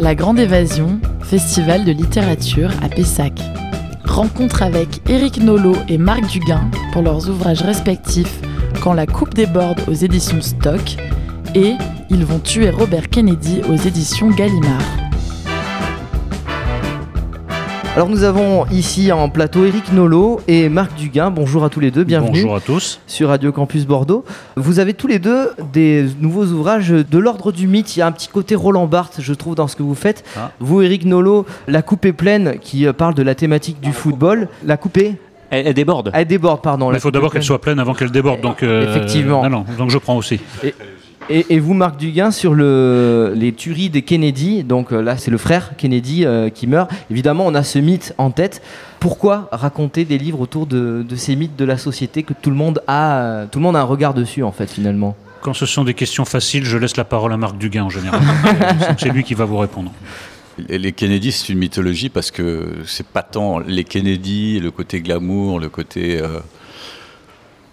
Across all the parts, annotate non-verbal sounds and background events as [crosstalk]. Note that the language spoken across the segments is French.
La Grande Évasion, festival de littérature à Pessac. Rencontre avec Éric Nolot et Marc Duguin pour leurs ouvrages respectifs Quand la coupe déborde aux éditions Stock et Ils vont tuer Robert Kennedy aux éditions Gallimard. Alors nous avons ici en plateau Éric Nolot et Marc Duguin. Bonjour à tous les deux, bienvenue. Bonjour à tous. Sur Radio Campus Bordeaux. Vous avez tous les deux des nouveaux ouvrages de l'ordre du mythe. Il y a un petit côté Roland Barthes, je trouve, dans ce que vous faites. Ah. Vous, Éric Nolot, La coupe est pleine, qui euh, parle de la thématique du football. La coupe est... Elle, elle déborde. Elle déborde, pardon. Il faut d'abord qu'elle soit pleine avant qu'elle déborde. Donc, euh, Effectivement. non, non, donc je prends aussi. Et, et vous, Marc Duguin, sur le, les tueries des Kennedy, donc euh, là c'est le frère Kennedy euh, qui meurt, évidemment on a ce mythe en tête. Pourquoi raconter des livres autour de, de ces mythes de la société que tout le monde a, euh, tout le monde a un regard dessus en fait finalement? Quand ce sont des questions faciles, je laisse la parole à Marc Duguin en général. [laughs] C'est lui qui va vous répondre. Les Kennedy, c'est une mythologie parce que c'est pas tant les Kennedy, le côté glamour, le côté euh,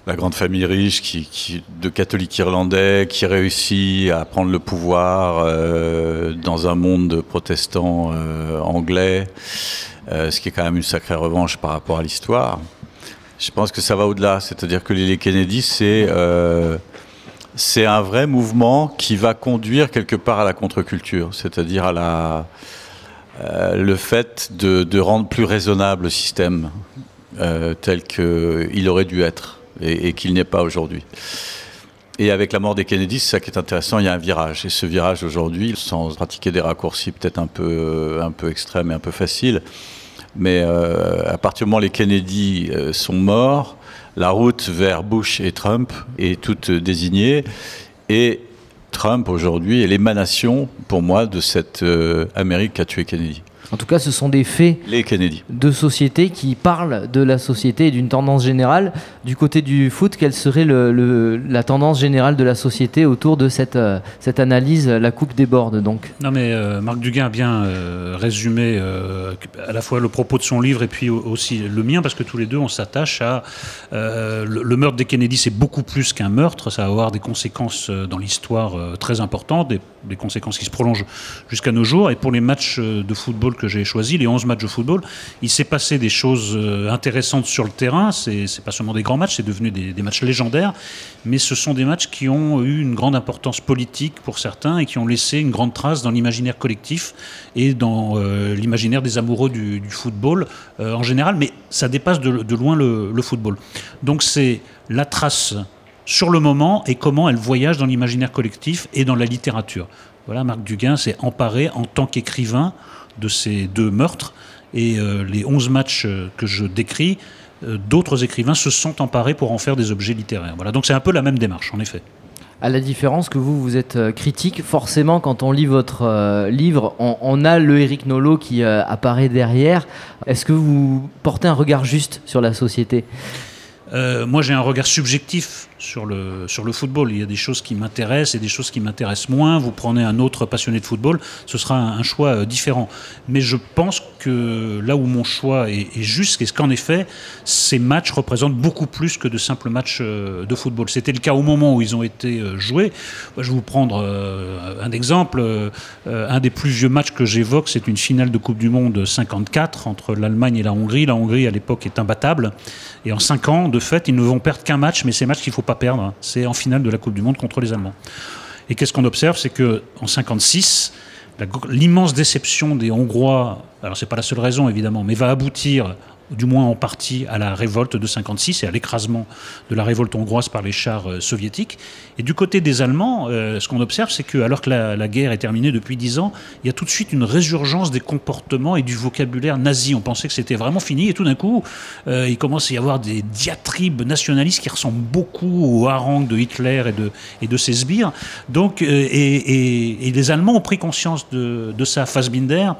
la grande famille riche qui, de catholiques irlandais qui réussit à prendre le pouvoir euh, dans un monde de protestants euh, anglais, euh, ce qui est quand même une sacrée revanche par rapport à l'histoire. Je pense que ça va au-delà, c'est-à-dire que les Kennedy, c'est un vrai mouvement qui va conduire quelque part à la contre-culture, c'est-à-dire à la le fait de, de rendre plus raisonnable le système tel qu'il aurait dû être et, et qu'il n'est pas aujourd'hui. Et avec la mort des Kennedy, c'est ça qui est intéressant, il y a un virage. Et ce virage aujourd'hui, sans pratiquer des raccourcis peut-être un peu, un peu extrêmes et un peu faciles, mais euh, à partir du moment où les Kennedy euh, sont morts, la route vers Bush et Trump est toute désignée. Et Trump aujourd'hui est l'émanation, pour moi, de cette euh, Amérique qui a tué Kennedy. En tout cas, ce sont des faits Les Kennedy. de société qui parlent de la société et d'une tendance générale. Du côté du foot, quelle serait le- le- la tendance générale de la société autour de cette, euh, cette analyse, la coupe déborde donc? Non, mais euh, Marc Duguin a bien euh, résumé euh, à la fois le propos de son livre et puis au- aussi le mien, parce que tous les deux, on s'attache à. euh, le, le meurtre des Kennedy, c'est beaucoup plus qu'un meurtre. Ça va avoir des conséquences dans l'histoire euh, très importantes, des, des conséquences qui se prolongent jusqu'à nos jours. Et pour les matchs de football que j'ai choisis, les 11 matchs de football, il s'est passé des choses euh, intéressantes sur le terrain. C'est c'est pas seulement des grands matchs, c'est devenu des, matchs légendaires, mais ce sont des matchs qui ont eu une grande importance politique pour certains et qui ont laissé une grande trace dans l'imaginaire collectif et dans euh, l'imaginaire des amoureux du, football euh, en général, mais ça dépasse de, de loin le, le football. Donc c'est la trace sur le moment et comment elle voyage dans l'imaginaire collectif et dans la littérature. Voilà, Marc Duguin s'est emparé en tant qu'écrivain de ces deux meurtres et euh, les 11 matchs euh, que je décris, euh, d'autres écrivains se sont emparés pour en faire des objets littéraires. Voilà, donc c'est un peu la même démarche, en effet. À la différence que vous, vous êtes critique, forcément, quand on lit votre euh, livre, on, on a le Eric Nolot qui apparaît derrière. Est-ce que vous portez un regard juste sur la société? Moi, j'ai un regard subjectif sur le, sur le football. Il y a des choses qui m'intéressent et des choses qui m'intéressent moins. Vous prenez un autre passionné de football, ce sera un, choix euh, différent. Mais je pense que là où mon choix est, est juste, c'est qu'en effet, ces matchs représentent beaucoup plus que de simples matchs euh, de football. C'était le cas au moment où ils ont été euh, joués. Je vais vous prendre un exemple. Un des plus vieux matchs que j'évoque, c'est une finale de Coupe du Monde 54 entre l'Allemagne et la Hongrie. La Hongrie, à l'époque, est imbattable. Et en 5 ans, de fait, ils ne vont perdre qu'un match, mais c'est match qu'il faut pas perdre. C'est en finale de la Coupe du Monde contre les Allemands. Et qu'est-ce qu'on observe? C'est qu'en 56, la- l'immense déception des Hongrois, alors c'est pas la seule raison évidemment, mais va aboutir du moins en partie à la révolte de 56 et à l'écrasement de la révolte hongroise par les chars euh, soviétiques. Et du côté des Allemands, euh, ce qu'on observe, c'est que alors que la, guerre est terminée depuis 10 ans, il y a tout de suite une résurgence des comportements et du vocabulaire nazi. On pensait que c'était vraiment fini et tout d'un coup, euh, il commence à y avoir des diatribes nationalistes qui ressemblent beaucoup au hareng de Hitler et de, ses sbires. Donc, et, les Allemands ont pris conscience de, de ça. Fassbinder,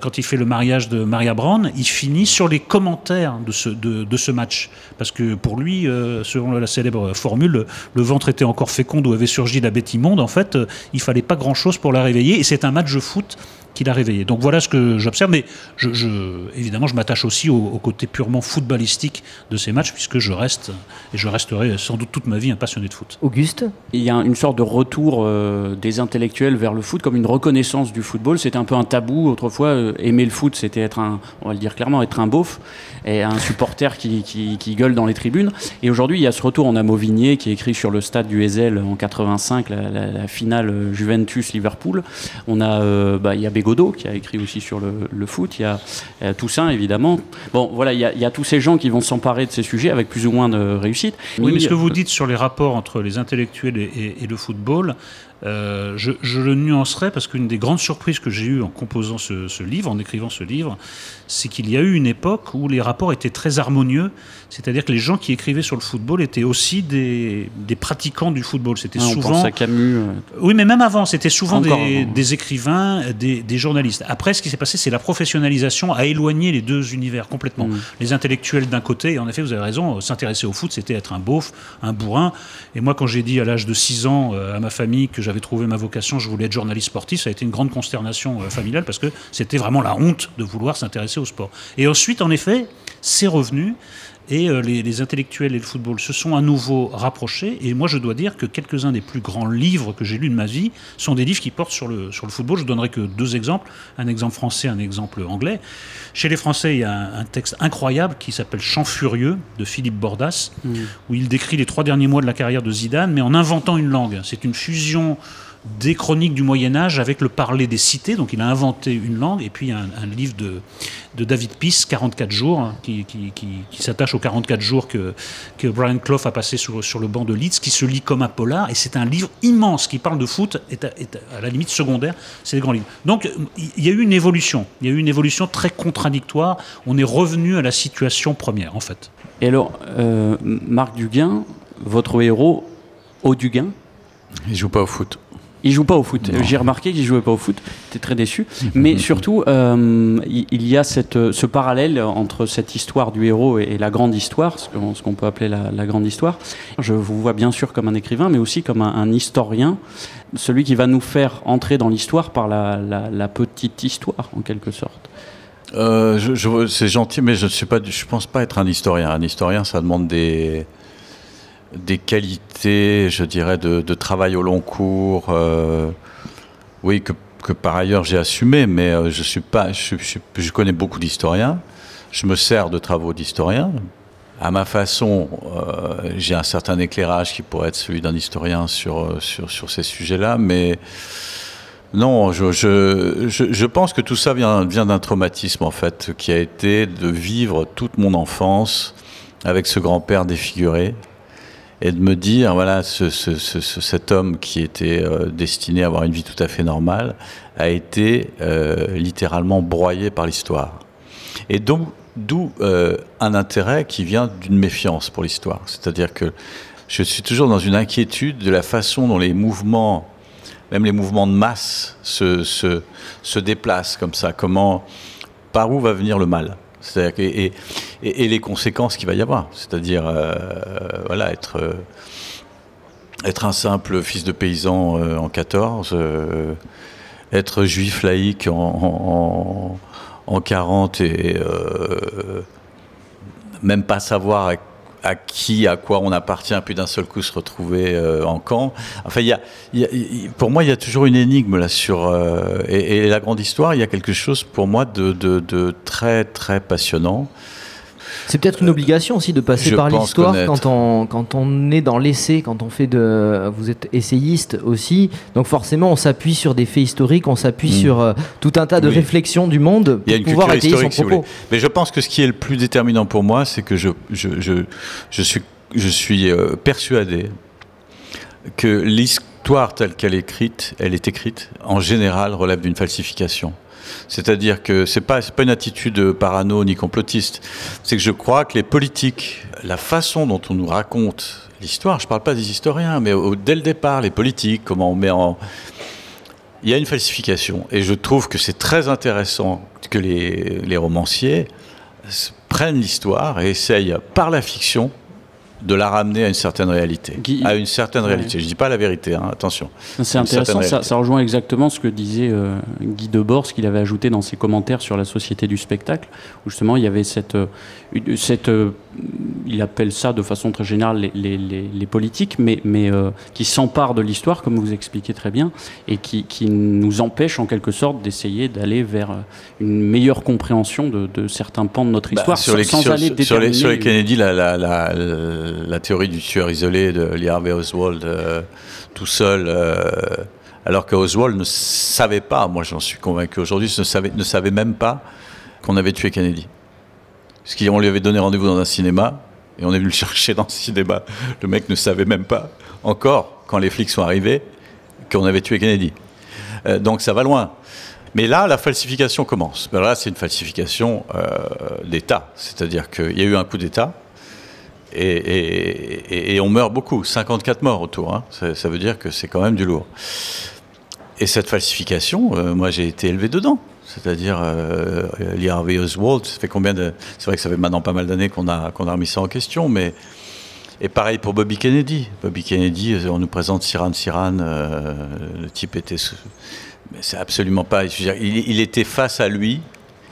quand il fait le mariage de Maria Braun, il finit sur les commentaires de ce, de, de ce match. Parce que pour lui, euh, selon la célèbre formule, le, le ventre était encore fécond d'où avait surgi la bête immonde. En fait, euh, il fallait pas grand-chose pour la réveiller. Et c'est un match de foot qui l'a réveillé. Donc voilà ce que j'observe, mais je, je- évidemment, je m'attache aussi au, au côté purement footballistique de ces matchs, puisque je reste, et je resterai sans doute toute ma vie un passionné de foot. Auguste Il y a une sorte de retour euh, des intellectuels vers le foot, comme une reconnaissance du football. C'était un peu un tabou autrefois. euh, aimer le foot, c'était être un, on va le dire clairement, être un beauf et un supporter qui, qui, qui gueule dans les tribunes. Et aujourd'hui, il y a ce retour. On a Mauvigné qui écrit sur le stade du Ezel en 85, la, la- la finale euh, Juventus-Liverpool. On a, euh, bah, il y a Bégodeau qui a écrit aussi sur le, le foot. Il y a euh, Toussaint, évidemment. Bon, voilà, il y, a, il y a tous ces gens qui vont s'emparer de ces sujets avec plus ou moins de réussite. Oui, mais ce que euh, vous dites sur les rapports entre les intellectuels et, et- et le football, euh, je, je le nuancerai parce qu'une des grandes surprises que j'ai eues en composant ce, ce livre, en écrivant ce livre, c'est qu'il y a eu une époque où les rapports étaient très harmonieux, c'est-à-dire que les gens qui écrivaient sur le football étaient aussi des, des pratiquants du football. C'était on souvent pense à Camus. euh, oui, mais même avant, c'était souvent Encore des, écrivains, des, des journalistes. Après, ce qui s'est passé, c'est la professionnalisation a éloigné les deux univers complètement. Mm. Les intellectuels d'un côté, et en effet, vous avez raison, euh, s'intéresser au foot, c'était être un beauf, un bourrin. Et moi, quand j'ai dit à l'âge de 6 ans euh, à ma famille que j'avais trouvé ma vocation, je voulais être journaliste sportif, ça a été une grande consternation euh, familiale parce que c'était vraiment la honte de vouloir s'intéresser au sport. Et ensuite, en effet, c'est revenu. Et euh, les, les intellectuels et le football se sont à nouveau rapprochés. Et moi, je dois dire que quelques-uns des plus grands livres que j'ai lus de ma vie sont des livres qui portent sur le, sur le football. Je donnerai que deux exemples, un exemple français, un exemple anglais. Chez les Français, il y a un, un texte incroyable qui s'appelle Chant furieux de Philippe Bordas, où il décrit les trois derniers mois de la carrière de Zidane, mais en inventant une langue. C'est une fusion des chroniques du Moyen Âge avec le parler des cités. Donc il a inventé une langue. Et puis il y a un, un livre de, de David Peace, 44 jours, hein, qui, qui, qui, qui s'attache aux 44 jours que, que Brian Clough a passé sur, sur le banc de Leeds, qui se lit comme un polar. Et c'est un livre immense qui parle de foot, est à, est à la limite secondaire. C'est des grands livres. Donc il y a eu une évolution. Il y a eu une évolution très contradictoire. On est revenu à la situation première, en fait. Et alors, euh, Marc Duguin, votre héros, au Duguin, Il joue pas au foot. Il joue pas au foot. J'ai remarqué qu'il jouait pas au foot. J'étais très déçu. [laughs] Mais surtout, euh, il y a cette, ce parallèle entre cette histoire du héros et, la grande histoire, ce qu'on peut appeler la, la grande histoire. Je vous vois bien sûr comme un écrivain, mais aussi comme un, un historien, celui qui va nous faire entrer dans l'histoire par la, la- la petite histoire, en quelque sorte. Euh, je- je- c'est gentil, mais je ne suis pas. Je pense pas être un historien. Un historien, ça demande des des qualités, je dirais, de, travail au long cours. euh, oui, que, par ailleurs j'ai assumé, mais euh, je suis pas. Je, connais beaucoup d'historiens. Je me sers de travaux d'historiens. À ma façon, euh, j'ai un certain éclairage qui pourrait être celui d'un historien sur, sur, ces sujets-là, mais non, je, je pense que tout ça vient, vient d'un traumatisme, en fait, qui a été de vivre toute mon enfance avec ce grand-père défiguré et de me dire, voilà, ce, ce- ce- ce- cet homme qui était euh, destiné à avoir une vie tout à fait normale a été euh, littéralement broyé par l'histoire. Et donc, d'où euh, un intérêt qui vient d'une méfiance pour l'histoire. C'est-à-dire que je suis toujours dans une inquiétude de la façon dont les mouvements, même les mouvements de masse, se, déplacent comme ça. Comment, par où va venir le mal? Que- et, et, les conséquences qu'il va y avoir. C'est-à-dire, euh, voilà, être, euh, être un simple fils de paysan euh, en 14, euh, être juif laïque en, en, en 40 et euh, même pas savoir à, qui, à quoi on appartient, puis d'un seul coup se retrouver euh, en camp. Enfin, pour moi, il y a toujours une énigme là sur. euh, et, la grande histoire, il y a quelque chose pour moi de très, très passionnant. C'est peut-être une obligation aussi de passer par l'histoire quand on, quand on est dans l'essai, quand on fait de. Vous êtes essayiste aussi, donc forcément on s'appuie sur des faits historiques, on s'appuie Mm. sur euh, tout un tas de Oui. réflexions du monde Il y a pour une pouvoir étayer son si propos. Mais je pense que ce qui est le plus déterminant pour moi, c'est que je, je, je, je suis, je suis euh, persuadé que l'histoire telle qu'elle est écrite, elle est écrite, en général, relève d'une falsification. C'est-à-dire que c'est pas pas une attitude parano ni complotiste. C'est que je crois que les politiques, la façon dont on nous raconte l'histoire, je parle pas des historiens, mais dès le départ, les politiques, comment on met en il y a une falsification. Et je trouve que c'est très intéressant que les, les romanciers prennent l'histoire et essayent, par la fiction, de la ramener à une certaine réalité. Guy- À une certaine Ouais. réalité. Je dis pas la vérité, hein, attention. C'est intéressant, ça, rejoint exactement ce que disait euh, Guy Debord, ce qu'il avait ajouté dans ses commentaires sur la société du spectacle, où justement il y avait cette, euh, cette euh, il appelle ça de façon très générale les, les- les- les politiques, mais, mais qui s'emparent de l'histoire, comme vous expliquez très bien, et qui, qui nous empêchent en quelque sorte d'essayer d'aller vers une meilleure compréhension de, de certains pans de notre Bah, histoire, sur, les, sans sur- aller sur les, sur les déterminer- Kennedy, la, la, la, la théorie du tueur isolé de Lee Harvey Oswald, euh, tout seul, euh, alors que Oswald ne savait pas, moi j'en suis convaincu aujourd'hui, ne savait, ne savait même pas qu'on avait tué Kennedy. Parce qu'on lui avait donné rendez-vous dans un cinéma, et on est venu le [laughs] chercher dans ce cinéma. Le mec ne savait même pas, encore, quand les flics sont arrivés, qu'on avait tué Kennedy. Euh, donc ça va loin. Mais là, la falsification commence. Ben là, c'est une falsification euh, d'État. C'est-à-dire qu'il y a eu un coup d'État et, on meurt beaucoup. 54 morts autour. hein. Ça, veut dire que c'est quand même du lourd. Et cette falsification, euh, moi, j'ai été élevé dedans. C'est-à-dire, euh, Harvey Oswald, ça fait combien de... C'est vrai que ça fait maintenant pas mal d'années qu'on a, qu'on a remis ça en question, mais... Et pareil pour Bobby Kennedy. Bobby Kennedy, euh, on nous présente Siran Siran, euh, le type était... Mais c'est absolument pas... il était face à lui,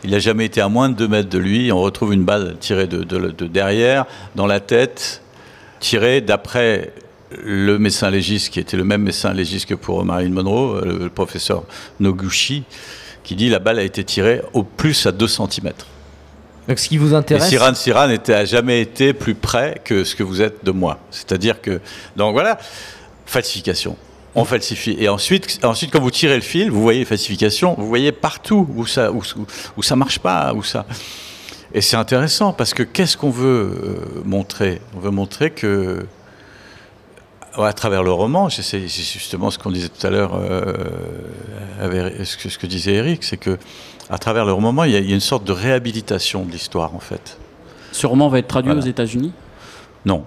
il n'a jamais été à moins de 2 mètres de lui, on retrouve une balle tirée de, de- de derrière, dans la tête, tirée d'après le médecin légiste, qui était le même médecin légiste que pour Marilyn Monroe, euh, le professeur Noguchi, qui dit la balle a été tirée au plus à 2 cm. Donc ce qui vous Et intéresse, Siran Siran était, a jamais été plus près que ce que vous êtes de moi. C'est-à-dire que. Donc voilà, falsification. On falsifie. Et ensuite, ensuite, quand vous tirez le fil, vous voyez falsification, vous voyez partout où ça, où, ça marche pas, où ça. Et c'est intéressant parce que qu'est-ce qu'on veut euh, montrer? On veut montrer que, à travers le roman, c'est justement ce qu'on disait tout à l'heure, euh, ce, que, ce que disait Eric, c'est que à travers le roman, il y, a, il y a une sorte de réhabilitation de l'histoire en fait. Ce roman va être traduit Voilà. aux États-Unis? Non.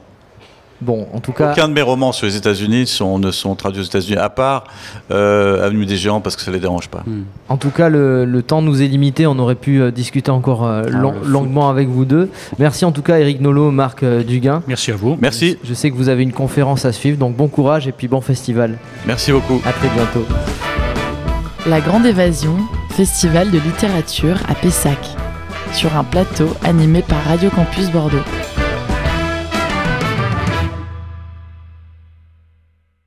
Bon, en tout cas, Aucun de mes romans sur les États-Unis sont, ne sont traduits aux États-Unis, à part euh, Avenue des Géants, parce que ça les dérange pas. Hmm. En tout cas, le, le temps nous est limité. On aurait pu euh, discuter encore euh, Ah, long- longuement avec vous deux. Merci en tout cas, Eric Nolo, Marc euh, Duguin. Merci à vous. Merci, Je sais que vous avez une conférence à suivre, donc bon courage et puis bon festival. merci beaucoup. À très bientôt. La Grande Évasion, festival de littérature à Pessac, sur un plateau animé par Radio Campus Bordeaux.